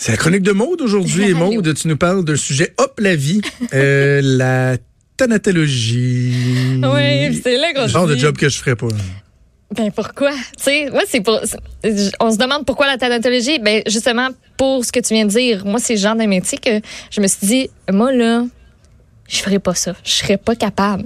C'est la chronique de Maude aujourd'hui. Et Maude, tu nous parles d'un sujet hop la vie, euh, la thanatologie. Oui, c'est là qu'on Le genre de job que je ferais pas. Ben pourquoi? Tu sais, moi c'est pour on se demande pourquoi la thanatologie? Ben justement pour ce que tu viens de dire. Moi c'est le genre de métier que je me suis dit moi là, je ferais pas ça. Je serais pas capable.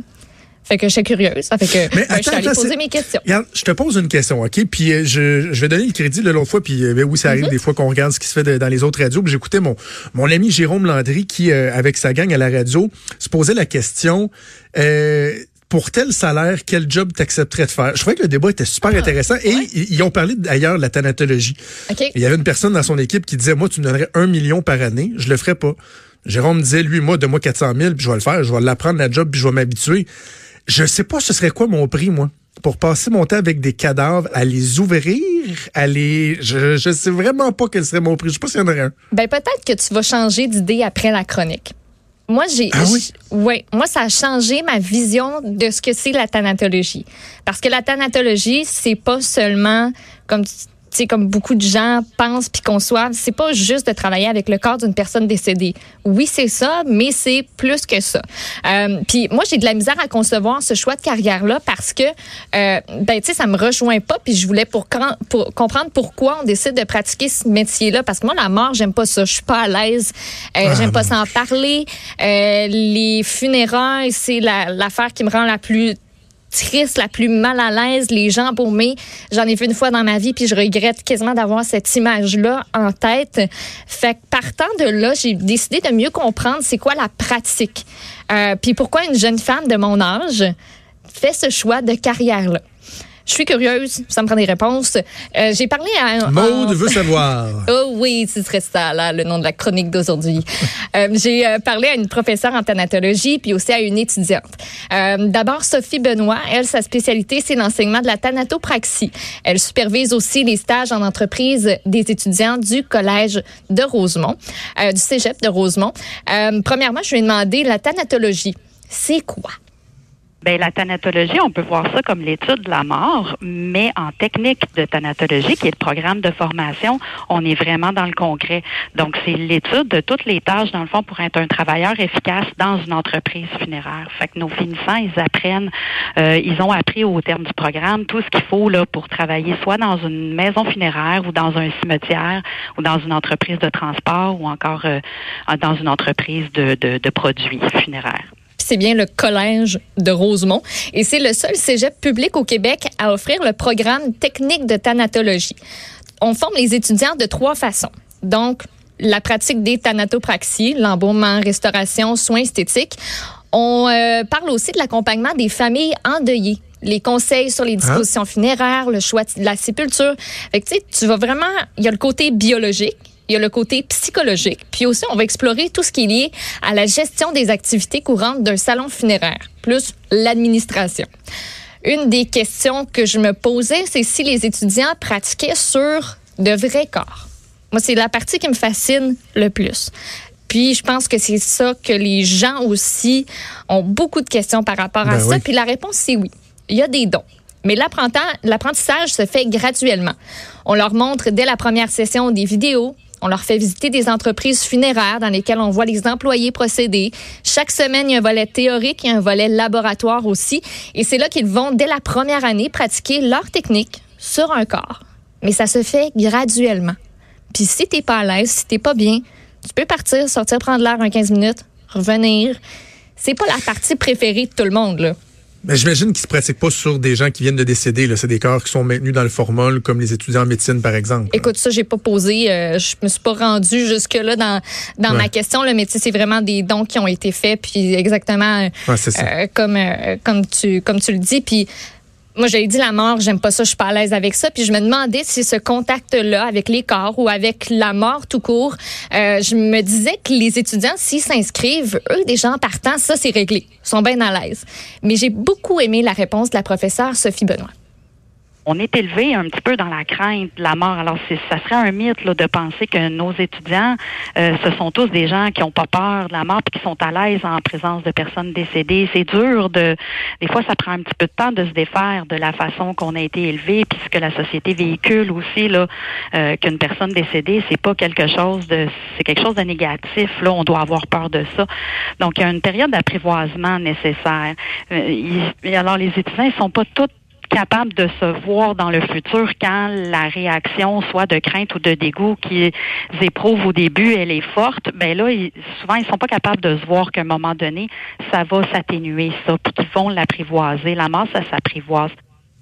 Fait que je suis curieuse. Ça fait que Mais ben, je suis allée poser mes questions. Regarde, je te pose une question, OK? Puis euh, je, je vais donner le crédit de l'autre fois, puis euh, ben oui, ça Mhm. arrive des fois qu'on regarde ce qui se fait de- dans les autres radios. J'écoutais mon, mon ami Jérôme Landry qui, euh, avec sa gang à la radio, se posait la question euh, pour tel salaire, quel job t'accepterais de faire? Je trouvais que le débat était super Ah, intéressant et ils, ils ont parlé d'ailleurs de la thanatologie. Il y avait une personne dans son équipe qui disait, moi, tu me donnerais un million par année, je le ferais pas. Jérôme disait, lui, moi, de moi 400 000, puis je vais le faire, je vais l'apprendre la job, puis je vais m'habituer. Je sais pas ce serait quoi mon prix, moi, pour passer mon temps avec des cadavres, à les ouvrir, à les... Je, je sais vraiment pas quel serait mon prix. Je sais pas s'il y en aurait un. Ben peut-être que tu vas changer d'idée après la chronique. Moi, j'ai, Ah oui? ouais, moi, ça a changé ma vision de ce que c'est la thanatologie. Parce que la thanatologie, c'est pas seulement comme, tu sais, comme beaucoup de gens pensent puis conçoivent, c'est pas juste de travailler avec le corps d'une personne décédée. Oui, c'est ça, mais c'est plus que ça. Euh, puis moi, j'ai de la misère à concevoir ce choix de carrière-là parce que, euh, ben, tu sais, ça me rejoint pas. Puis je voulais pour, comprendre pourquoi on décide de pratiquer ce métier-là. Parce que moi, la mort, j'aime pas ça. Je suis pas à l'aise. Euh, Ah, j'aime pas bon. ça en parler. Euh, les funérailles, c'est la- l'affaire qui me rend la plus triste, la plus mal à l'aise, les gens paumés. J'en ai vu une fois dans ma vie, puis je regrette quasiment d'avoir cette image-là en tête. Fait que partant de là, j'ai décidé de mieux comprendre c'est quoi la pratique. Euh, puis pourquoi une jeune femme de mon âge fait ce choix de carrière-là. Je suis curieuse, ça me prend des réponses. Euh, j'ai parlé à... Maude en- veut savoir. Oh oui, ce serait ça, là, le nom de la chronique d'aujourd'hui. Euh, J'ai euh, parlé à une professeure en thanatologie, puis aussi à une étudiante. Euh, D'abord, Sophie Benoît, elle, sa spécialité, c'est l'enseignement de la thanatopraxie. Elle supervise aussi les stages en entreprise des étudiants du Collège de Rosemont, euh, du Cégep de Rosemont. Euh, premièrement, je lui ai demandé la thanatologie. C'est quoi? Ben, la thanatologie, on peut voir ça comme l'étude de la mort, mais en technique de thanatologie, qui est le programme de formation, on est vraiment dans le concret. Donc, c'est l'étude de toutes les tâches, dans le fond, pour être un travailleur efficace dans une entreprise funéraire. Fait que nos finissants, ils apprennent, euh, ils ont appris au terme du programme tout ce qu'il faut là pour travailler soit dans une maison funéraire ou dans un cimetière ou dans une entreprise de transport ou encore euh, dans une entreprise de produits funéraires. C'est bien le Collège de Rosemont. Et c'est le seul cégep public au Québec à offrir le programme technique de thanatologie. On forme les étudiants de trois façons. Donc, la pratique des thanatopraxies, l'embaumement, restauration, soins esthétiques. On euh, parle aussi de l'accompagnement des familles endeuillées les conseils sur les dispositions funéraires, le choix de la sépulture. Fait que, tu vas vraiment, il y a le côté biologique, il y a le côté psychologique, puis aussi on va explorer tout ce qui est lié à la gestion des activités courantes d'un salon funéraire, plus l'administration. Une des questions que je me posais, c'est si les étudiants pratiquaient sur de vrais corps. Moi, c'est la partie qui me fascine le plus. Puis je pense que c'est ça que les gens aussi ont beaucoup de questions par rapport à Ben ça. Puis la réponse, c'est oui. Il y a des dons. Mais l'apprentissage se fait graduellement. On leur montre dès la première session des vidéos. On leur fait visiter des entreprises funéraires dans lesquelles on voit les employés procéder. Chaque semaine, il y a un volet théorique, a un volet laboratoire aussi. Et c'est là qu'ils vont, dès la première année, pratiquer leur technique sur un corps. Mais ça se fait graduellement. Puis si t'es pas à l'aise, si t'es pas bien, tu peux partir, sortir prendre l'air un 15 minutes, revenir. C'est pas la partie préférée de tout le monde, là. Mais j'imagine qu'ils se pratiquent pas sur des gens qui viennent de décéder. là. C'est des corps qui sont maintenus dans le formol, comme les étudiants en médecine, par exemple. Écoute, ça, j'ai pas posé, euh, je me suis pas rendue jusque-là dans, dans Ouais. ma question. Le métier, c'est vraiment des dons qui ont été faits, puis exactement Ouais, euh, comme, euh, comme, tu, comme tu le dis. Puis moi, j'avais dit la mort, j'aime pas ça, je suis pas à l'aise avec ça. Puis je me demandais si ce contact-là avec les corps ou avec la mort tout court, euh, je me disais que les étudiants, s'ils s'inscrivent, eux, des gens partant, ça, c'est réglé. Ils sont bien à l'aise. Mais j'ai beaucoup aimé la réponse de la professeure Sophie Benoît on est élevé un petit peu dans la crainte de la mort. Alors, ça serait un mythe là, de penser que nos étudiants, euh, ce sont tous des gens qui n'ont pas peur de la mort et qui sont à l'aise en présence de personnes décédées. C'est dur de... Des fois, ça prend un petit peu de temps de se défaire de la façon qu'on a été élevé, puis ce que la société véhicule aussi, là, euh, qu'une personne décédée, c'est pas quelque chose de... C'est quelque chose de négatif. Là, on doit avoir peur de ça. Donc, il y a une période d'apprivoisement nécessaire. Euh, alors, les étudiants, ils sont pas tous capable de se voir dans le futur quand la réaction, soit de crainte ou de dégoût qu'ils éprouvent au début, elle est forte, ben là, souvent, ils sont pas capables de se voir qu'à un moment donné, ça va s'atténuer, ça, puis qu'ils vont l'apprivoiser. La mort, ça s'apprivoise.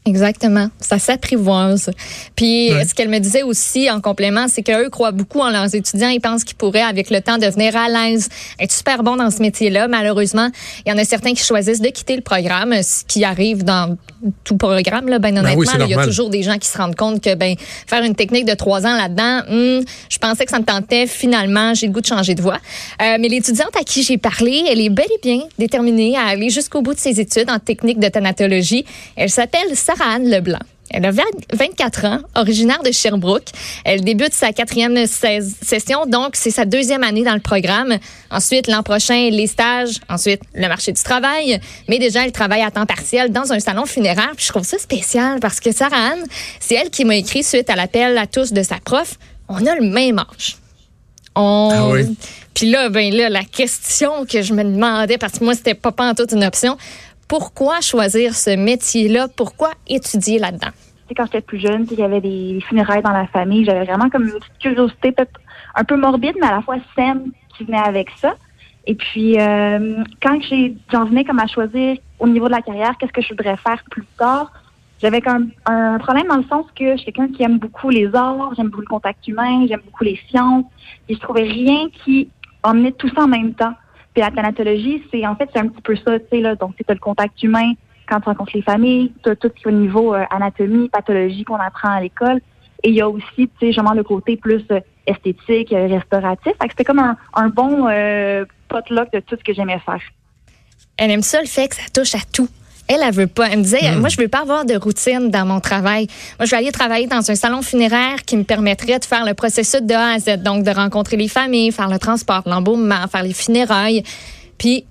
Exactement, ça s'apprivoise. Puis ce qu'elle me disait aussi en complément, c'est qu'eux croient beaucoup en leurs étudiants. Ils pensent qu'ils pourraient, avec le temps, devenir à l'aise, être super bons dans ce métier-là. Malheureusement, il y en a certains qui choisissent de quitter le programme, ce qui arrive dans tout programme. Là, ben, ben honnêtement, il y a toujours des gens qui se rendent compte que ben faire une technique de trois ans là-dedans, hmm, je pensais que ça me tentait. Finalement, j'ai le goût de changer de voie. Euh, mais l'étudiante à qui j'ai parlé, elle est bel et bien déterminée à aller jusqu'au bout de ses études en technique de thanatologie. Elle s'appelle Sarah Anne Leblanc. Elle a 24 ans, originaire de Sherbrooke. Elle débute sa quatrième session, donc c'est sa deuxième année dans le programme. Ensuite, l'an prochain, les stages. Ensuite, le marché du travail. Mais déjà, elle travaille à temps partiel dans un salon funéraire. Puis je trouve ça spécial parce que Sarah Anne, c'est elle qui m'a écrit suite à l'appel à tous de sa prof. On a le même âge. On... Ah oui. Puis là, ben là, la question que je me demandais, parce que moi, c'était pas en toute une option, pourquoi choisir ce métier-là? Pourquoi étudier là-dedans? Quand j'étais plus jeune, il y avait des funérailles dans la famille. J'avais vraiment comme une petite curiosité, un peu morbide, mais à la fois saine qui venait avec ça. Et puis, euh, quand j'en venais comme à choisir au niveau de la carrière, qu'est-ce que je voudrais faire plus tard, j'avais un, un problème dans le sens que je suis quelqu'un qui aime beaucoup les arts, j'aime beaucoup le contact humain, j'aime beaucoup les sciences, et je trouvais rien qui emmenait tout ça en même temps. Puis la thanatologie, c'est en fait c'est un petit peu ça, tu sais là. Donc c'est le contact humain quand tu rencontres les familles, tout ce qui est au niveau euh, anatomie, pathologie qu'on apprend à l'école. Et il y a aussi, tu sais, justement le côté plus euh, esthétique, euh, restauratif. Fait que c'était comme un, un bon potluck de tout ce que j'aimais faire. Elle aime ça le fait que ça touche à tout. Elle, elle veut pas. Elle me disait, hmm. moi, je veux pas avoir de routine dans mon travail. Moi, je vais aller travailler dans un salon funéraire qui me permettrait de faire le processus de A à Z. Donc, de rencontrer les familles, faire le transport, l'embaumement, faire les funérailles. Puis,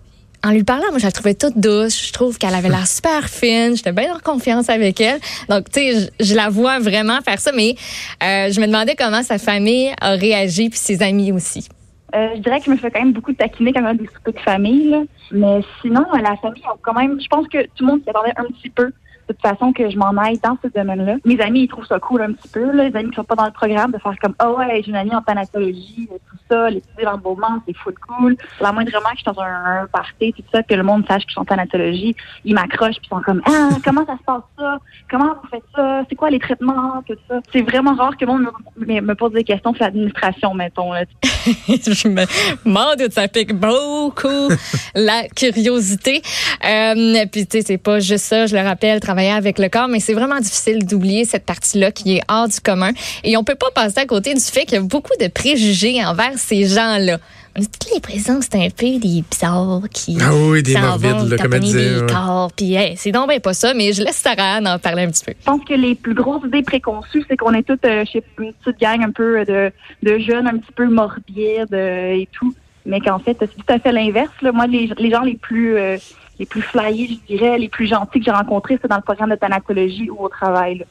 en lui parlant, moi, je la trouvais toute douce. Je trouve qu'elle avait l'air super fine. J'étais bien en confiance avec elle. Donc, tu sais, je, la vois vraiment faire ça. Mais euh, je me demandais comment sa famille a réagi, puis ses amis aussi. Euh, je dirais que je me fais quand même beaucoup taquiner quand même des soupers de famille. Là. Mais sinon, la famille, quand même, je pense que tout le monde s'y attendait un petit peu toute façon que je m'en aille dans ce domaine-là. Mes amis, ils trouvent ça cool un petit peu, là, les amis qui sont pas dans le programme, de faire comme, oh ouais, j'ai une amie en thanatologie, tout ça, l'étudier l'embaumement, c'est full cool. La moindrement que je suis dans un, party, tout ça, que le monde sache que je suis en thanatologie, ils m'accrochent puis sont comme, ah, comment ça se passe ça? Comment vous faites ça? C'est quoi les traitements? Tout ça. C'est vraiment rare que le monde me, pose des questions sur l'administration, mettons. Là. je me demande ça pique beaucoup la curiosité. Euh, puis, tu sais, c'est pas juste ça, je le rappelle, travailler avec le corps, mais c'est vraiment difficile d'oublier cette partie-là qui est hors du commun. Et on peut pas passer à côté du fait qu'il y a beaucoup de préjugés envers ces gens-là. On a toutes l'impression que c'est un peu des bizarres qui ah oui, des morbides, comme elle disait. Des corps, puis c'est donc pas ça, mais je laisse Sarah en parler un petit peu. Je pense que les plus grosses idées préconçues, c'est qu'on est toutes euh, chez une petite gang un peu de, de jeunes un petit peu morbides euh, et tout, mais qu'en fait, c'est tout à fait l'inverse. Moi, les, les gens les plus... Euh, les plus flyés, je dirais, les plus gentils que j'ai rencontrés, c'est dans le programme de thanatologie ou au travail.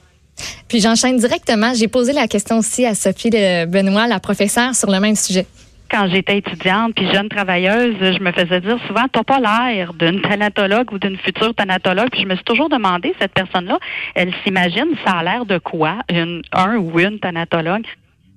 Puis j'enchaîne directement. J'ai posé la question aussi à Sophie de Benoît, la professeure, sur le même sujet quand j'étais étudiante puis jeune travailleuse, je me faisais dire souvent t'as pas l'air d'une thanatologue ou d'une future thanatologue. Puis je me suis toujours demandé cette personne-là, elle s'imagine ça a l'air de quoi une un ou une thanatologue?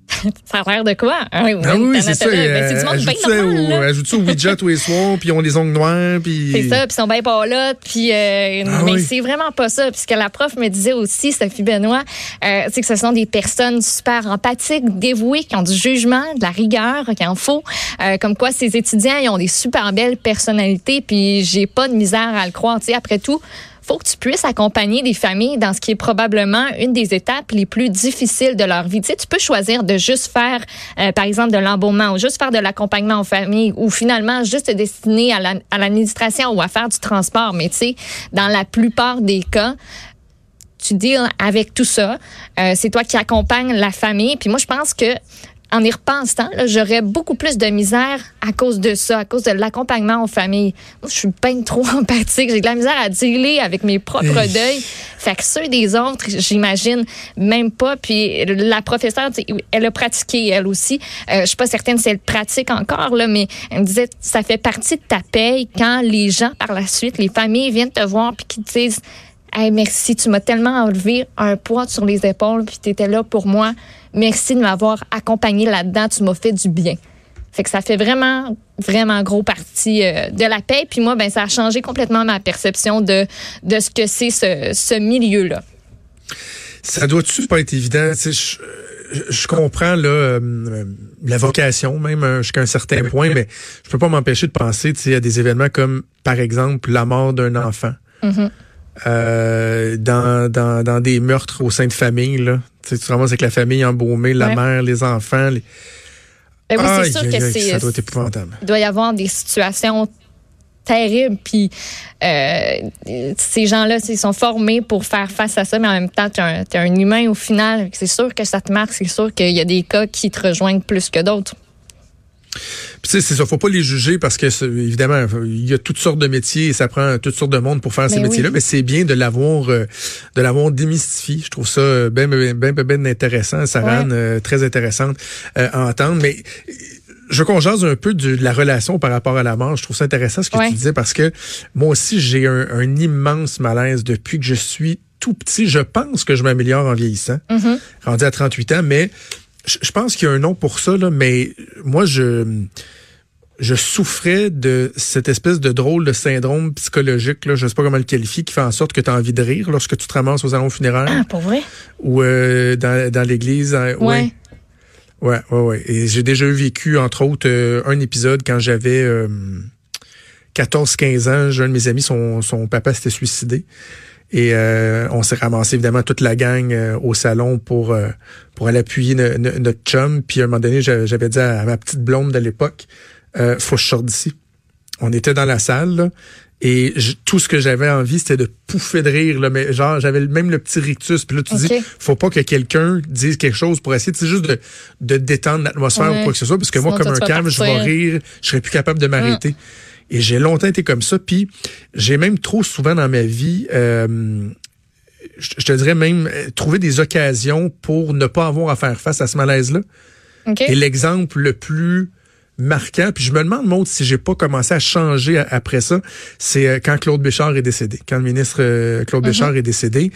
ça a l'air de quoi? ah oui, c'est ça. Ben, c'est du monde bien Ajoute-tu au widget tous les soirs, puis ils ont les ongles noirs, puis... C'est ça, puis ils sont bien pas là, puis... Euh, ah mais c'est vraiment pas ça. Puisque la prof me disait aussi, Sophie Benoît, euh, c'est que ce sont des personnes super empathiques, dévouées, qui ont du jugement, de la rigueur, qui en faut. Euh, comme quoi, ces étudiants, ils ont des super belles personnalités, puis j'ai pas de misère à le croire. Tu sais, après tout, faut que tu puisses accompagner des familles dans ce qui est probablement une des étapes les plus difficiles de leur vie. Tu sais, tu peux choisir de juste faire, euh, par exemple, de l'embaumement ou juste faire de l'accompagnement aux familles ou finalement juste te destiner à la- à l'administration ou à faire du transport. Mais tu sais, dans la plupart des cas, tu deals avec tout ça. Euh, c'est toi qui accompagnes la famille. Puis moi, je pense que en y repensant, j'aurais beaucoup plus de misère à cause de ça, à cause de l'accompagnement aux familles. Moi, je suis bien trop empathique. J'ai de la misère à dealer avec mes propres deuils. Fait que ceux des autres, j'imagine même pas. Puis la professeure, elle a pratiqué elle aussi. Euh, je suis pas certaine si elle pratique encore là, mais elle me disait ça fait partie de ta paye quand les gens par la suite, les familles viennent te voir puis qui te disent Hey, merci, tu m'as tellement enlevé un poids sur les épaules, puis tu étais là pour moi. Merci de m'avoir accompagné là-dedans, tu m'as fait du bien. Fait que ça fait vraiment, vraiment gros partie euh, de la paix. Puis moi, ben, ça a changé complètement ma perception de, de ce que c'est ce, ce milieu-là. Ça doit-tu pas être évident? Tu sais, je, je- je comprends là, euh, la vocation, même euh, jusqu'à un certain point, mais je peux pas m'empêcher de penser tu sais, à des événements comme, par exemple, la mort d'un enfant. Mhm. Euh, dans, dans, dans des meurtres au sein de famille. Là. Tu, sais, tu ramasses avec la famille embaumée, la Ouais. mère, les enfants. Les... Ben oui, c'est sûr que ça doit être épouvantable. il doit y avoir des situations terribles. Puis euh, ces gens-là, ils sont formés pour faire face à ça, mais en même temps, tu es un humain au final. C'est sûr que ça te marque. C'est sûr qu'il y a des cas qui te rejoignent plus que d'autres. Puis tu sais, c'est ça, faut pas les juger parce que évidemment, il y a toutes sortes de métiers et ça prend toutes sortes de monde pour faire ces oui. métiers-là, mais c'est bien de l'avoir euh, de l'avoir démystifié. Je trouve ça euh, ben ben ben, ben, ben intéressant, Sarah, Ouais. euh, très intéressante euh, à entendre, mais je veux qu'on jase un peu de, de la relation par rapport à la mort. Je trouve ça intéressant ce que Ouais. tu disais parce que moi aussi j'ai un, un immense malaise depuis que je suis tout petit. Je pense que je m'améliore en vieillissant, Mhm. rendu à 38 ans, mais je, pense qu'il y a un nom pour ça, là, mais moi je je souffrais de cette espèce de drôle de syndrome psychologique, là, je sais pas comment le qualifier, qui fait en sorte que tu as envie de rire lorsque tu te ramasses aux salons funéraires Ah, pour vrai? ou euh, dans, dans l'église. hein, Ouais. Ouais, ouais, ouais. Et j'ai déjà vécu, entre autres, euh, un épisode quand j'avais euh, 14-15 ans. J'ai un de mes amis, son, son papa s'était suicidé. Et euh, on s'est ramassé évidemment toute la gang euh, au salon pour euh, pour aller appuyer no- no- notre chum. Puis à un moment donné, j'a- j'avais dit à ma petite blonde de l'époque, euh, faut que je sorte d'ici. On était dans la salle là, et je- tout ce que j'avais envie, c'était de pouffer de rire. Là, mais genre, j'avais même le petit rictus. Puis là, tu dis, faut pas que quelqu'un dise quelque chose pour essayer, c'est juste de, de détendre l'atmosphère Ouais. ou quoi que ce soit. Parce que moi, comme un calme, je vais rire, je serais plus capable de m'arrêter. Et j'ai longtemps été comme ça. Puis j'ai même trop souvent dans ma vie, euh, je te dirais même, euh, trouver des occasions pour ne pas avoir à faire face à ce malaise-là. Et l'exemple le plus marquant, puis je me demande, Maud, si j'ai pas commencé à changer après ça, c'est euh, quand Claude Béchard est décédé. Quand le ministre Claude Béchard est décédé,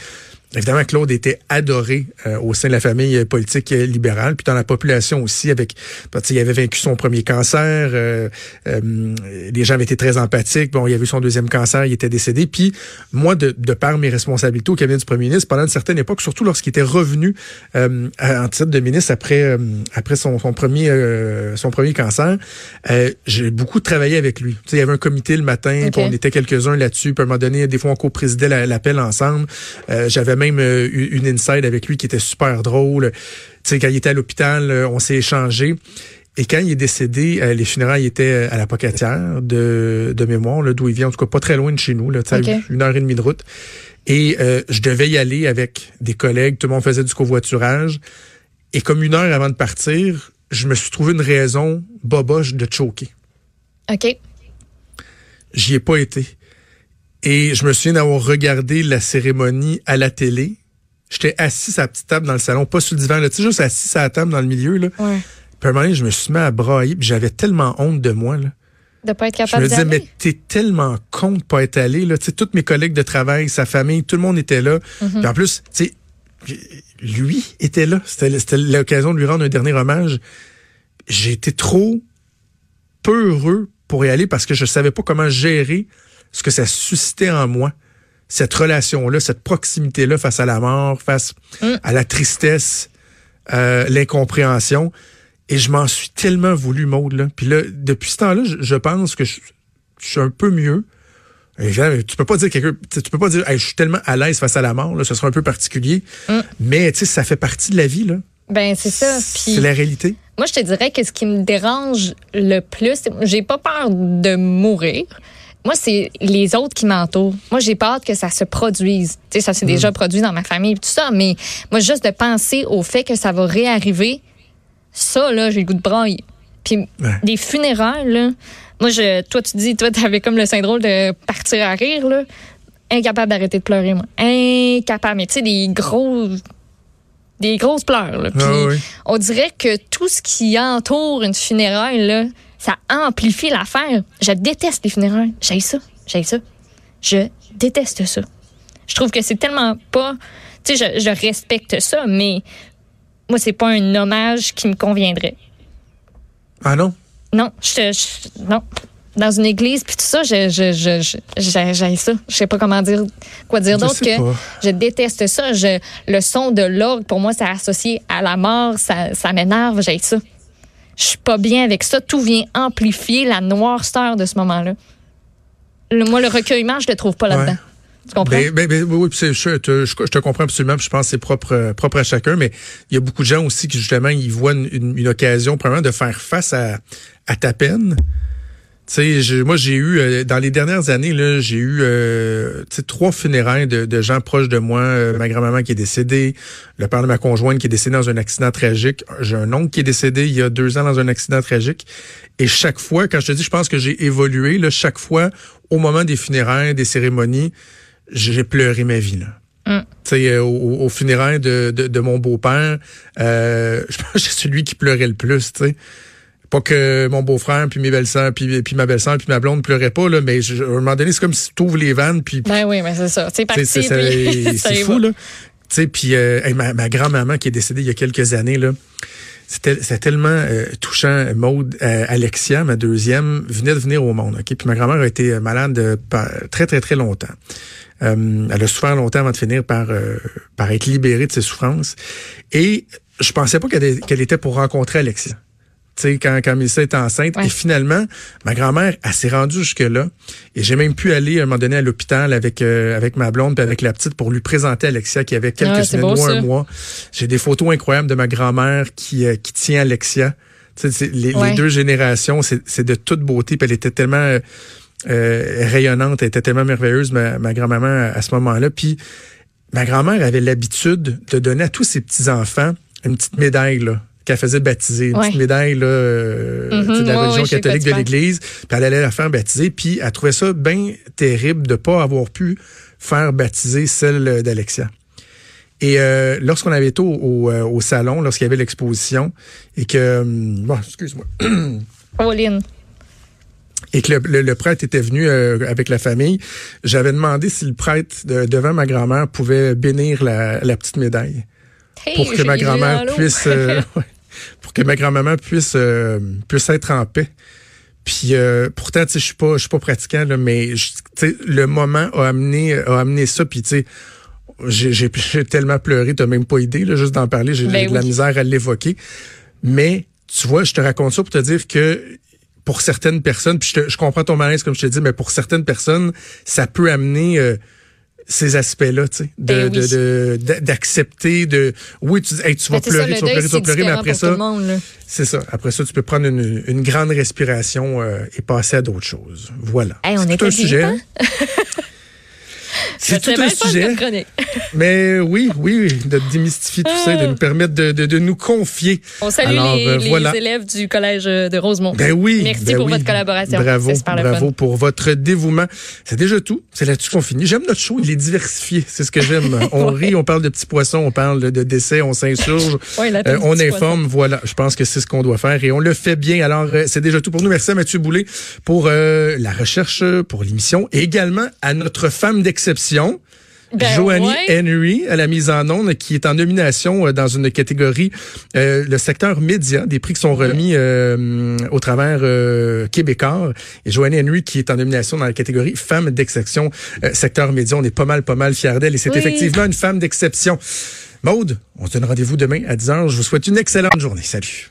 évidemment, Claude était adoré euh, au sein de la famille politique libérale, puis dans la population aussi, avec, sais, il avait vaincu son premier cancer, euh, euh, les gens avaient été très empathiques, bon, il a eu son deuxième cancer, il était décédé, puis moi, de, de par mes responsabilités au cabinet du premier ministre, pendant une certaine époque, surtout lorsqu'il était revenu euh, en titre de ministre après euh, après son, son premier euh, son premier cancer, euh, j'ai beaucoup travaillé avec lui. Tu sais, il y avait un comité le matin, Ok. puis on était quelques-uns là-dessus, puis à un moment donné, des fois on co-présidait la- l'appel ensemble. Euh, J'avais même euh, eu une inside avec lui qui était super drôle. Tu sais, quand il était à l'hôpital, euh, on s'est échangé. Et quand il est décédé, euh, les funérailles étaient à la Pocatière de, de mémoire, d'où il vient, en tout cas pas très loin de chez nous, là, une heure et demie de route. Et euh, je devais y aller avec des collègues, tout le monde faisait du covoiturage. Et comme une heure avant de partir, je me suis trouvé une raison boboche de choquer. OK. J'y ai pas été. Et je me souviens d'avoir regardé la cérémonie à la télé. J'étais assis à la petite table dans le salon, pas sur le divan, là, tu sais, juste assis à la table dans le milieu. Là. Ouais. Puis à un moment donné, je me suis mis à brailler, puis j'avais tellement honte de moi. Là. De pas être Je capable me disais, mais t'es tellement con de pas être allé. Là. Tu sais, tous mes collègues de travail, sa famille, tout le monde était là. Mhm. Puis en plus, tu sais, lui était là. C'était c'était l'occasion de lui rendre un dernier hommage. J'ai été trop peu heureux pour y aller parce que je savais pas comment gérer ce que ça suscitait en moi. Cette relation-là, cette proximité-là face à la mort, face Mm. à la tristesse, euh, l'incompréhension. Et je m'en suis tellement voulu, Maude. Là. Puis là, depuis ce temps-là, je, je pense que je, je suis un peu mieux, Tu peux pas dire quelqu'un, tu peux pas dire, Hey, je suis tellement à l'aise face à la mort, là, ce sera un peu particulier. Mm. Mais tu sais, ça fait partie de la vie, là. Ben, c'est ça. Puis- C'est la réalité. Moi, je te dirais que ce qui me dérange le plus, j'ai pas peur de mourir. Moi, c'est les autres qui m'entourent. Moi, j'ai peur que ça se produise. Tu sais, ça s'est Mm. déjà produit dans ma famille et tout ça, mais moi, juste de penser au fait que ça va réarriver, ça, là, j'ai le goût de brailler. Puis Ouais. des funérailles, là, moi, je, toi, tu dis, toi, t'avais comme le syndrome de partir à rire, là. Incapable d'arrêter de pleurer, moi. Incapable. Mais tu sais, des gros. Des grosses pleurs, là. Puis Ah oui. on dirait que tout ce qui entoure une funéraille, là, ça amplifie l'affaire. Je déteste les funérailles. J'ai ça. J'ai ça. Je déteste ça. Je trouve que c'est tellement pas. Tu sais, je, je respecte ça, mais moi, c'est pas un hommage qui me conviendrait. Ah non? Non, je, non. Dans une église, puis tout ça, je, je, je, j'ai- j'ai ça. Je sais pas comment dire, quoi dire d'autre que pas. je déteste ça. Je, le son de l'orgue, pour moi, c'est associé à la mort. Ça, ça m'énerve. J'ai ça. Je suis pas bien avec ça. Tout vient amplifier la noirceur de ce moment-là. Le- moi, le recueillement, je le trouve pas là-dedans. Ouais. Tu comprends? Ben, ben, ben, oui, je, te, je, je te comprends absolument. puis je pense que c'est propre, euh, propre à chacun. Mais il y a beaucoup de gens aussi qui justement ils voient une, une, une occasion premièrement de faire face à, à ta peine. Tu sais, moi j'ai eu euh, dans les dernières années là, j'ai eu euh, trois funérailles de, de gens proches de moi. Euh, ma grand-maman qui est décédée, le père de ma conjointe qui est décédé dans un accident tragique. J'ai un oncle qui est décédé il y a deux ans dans un accident tragique. Et chaque fois, quand je te dis, je pense que j'ai évolué. Là, chaque fois, au moment des funérailles, des cérémonies, j'ai pleuré ma vie là. Mm. Tu sais, euh, au, au funérailles de, de, de mon beau-père, euh, je pense que c'est celui qui pleurait le plus, tu sais. Pas que mon beau-frère, puis mes belles-sœurs, puis, puis ma belle-sœur, puis ma blonde pleuraient pas, là, mais je- à un moment donné, c'est comme si tu ouvres les vannes, puis Ben oui, mais c'est ça. C'est parti. c'est fou, là. Tu sais, puis euh, hey, ma, ma grand-maman qui est décédée il y a quelques années, là, c'était tellement euh, touchant. Maude, euh, Alexia, ma deuxième, venait de venir au monde. ok? Puis ma grand-mère a été malade euh, par- très, très, très longtemps. Euh, elle a souffert longtemps avant de finir par, euh, par être libérée de ses souffrances. Et je pensais pas qu'elle qu'elle était pour rencontrer Alexia. Sais, quand, quand Mélissa était enceinte. Ouais. Et finalement, ma grand-mère, elle s'est rendue jusque-là. Et j'ai même pu aller à un moment donné à l'hôpital avec euh, avec ma blonde puis avec la petite pour lui présenter Alexia qui avait quelques Ah, semaines beau, un mois. J'ai des photos incroyables de ma grand-mère qui, euh, qui tient Alexia. Les, les deux générations, c'est c'est de toute beauté. Puis elle était tellement euh, euh, rayonnante, elle était tellement merveilleuse, ma, ma grand-maman, à, à ce moment-là. Puis ma grand-mère avait l'habitude de donner à tous ses petits-enfants une petite médaille, là qu'elle faisait baptiser, une Ouais. petite médaille là, euh, Mhm, de la ouais, religion ouais, catholique de l'Église, puis elle allait la faire baptiser, puis elle trouvait ça bien terrible de pas avoir pu faire baptiser celle d'Alexia. Et euh, lorsqu'on avait été au, au, euh, au salon, lorsqu'il y avait l'exposition, et que, hum, bon, excuse-moi, Pauline. et que le, le- le prêtre était venu euh, avec la famille, j'avais demandé si le prêtre, de- devant ma grand-mère, pouvait bénir la, la petite médaille. Hey, pour que ma grand-mère puisse euh, ouais, pour que ma grand-maman puisse euh, puisse être en paix. Puis euh, pourtant tu sais je suis pas je suis pas pratiquant là mais je- tu sais le moment a amené a amené ça puis tu sais j'ai tellement pleuré, t'as même pas idée là juste d'en parler, j'ai Ben de la misère à l'évoquer. Mais tu vois, je te raconte ça pour te dire que pour certaines personnes, puis je, te- je comprends ton malaise comme je te dis, mais pour certaines personnes, ça peut amener euh, ces aspects-là, tu sais, de- Ben oui. de- de- d'a- d'accepter de, oui, tu, hey, tu vas Ben, ça, pleurer, le tu vas deuil, pleurer, tu vas pleurer, mais après ça, c'est ça. Après ça, tu peux prendre une, une grande respiration euh, et passer à d'autres choses. Voilà. Hey, on c'est tout était un sujet. C'est tout un sujet. Mais oui, oui, oui, de démystifier tout ça, de nous permettre de, de, de nous confier. On salue Alors, les, euh, les élèves du collège de Rosemont. Ben oui. Merci ben pour oui. votre collaboration. Bravo, bravo pour votre dévouement. C'est déjà tout. C'est là-dessus qu'on finit. J'aime notre show. Il est diversifié. C'est ce que j'aime. On rit, on parle de petits poissons, on parle de décès, on s'insurge. Ouais, Euh, on informe, voilà. Je pense que c'est ce qu'on doit faire et on le fait bien. Alors, euh, c'est déjà tout pour nous. Merci à Mathieu Boulay pour euh, la recherche, pour l'émission et également à notre femme d'exception. Ben Joanie ouais. Henry à la mise en onde qui est en nomination euh, dans une catégorie euh, le secteur média des prix qui sont remis euh, au travers euh, québécois. Et Joanie Henry qui est en nomination dans la catégorie femme d'exception secteur média. On est pas mal pas mal fiers d'elle et c'est Oui. effectivement une femme d'exception. Maude on se donne rendez-vous demain à 10h je vous souhaite une excellente journée. Salut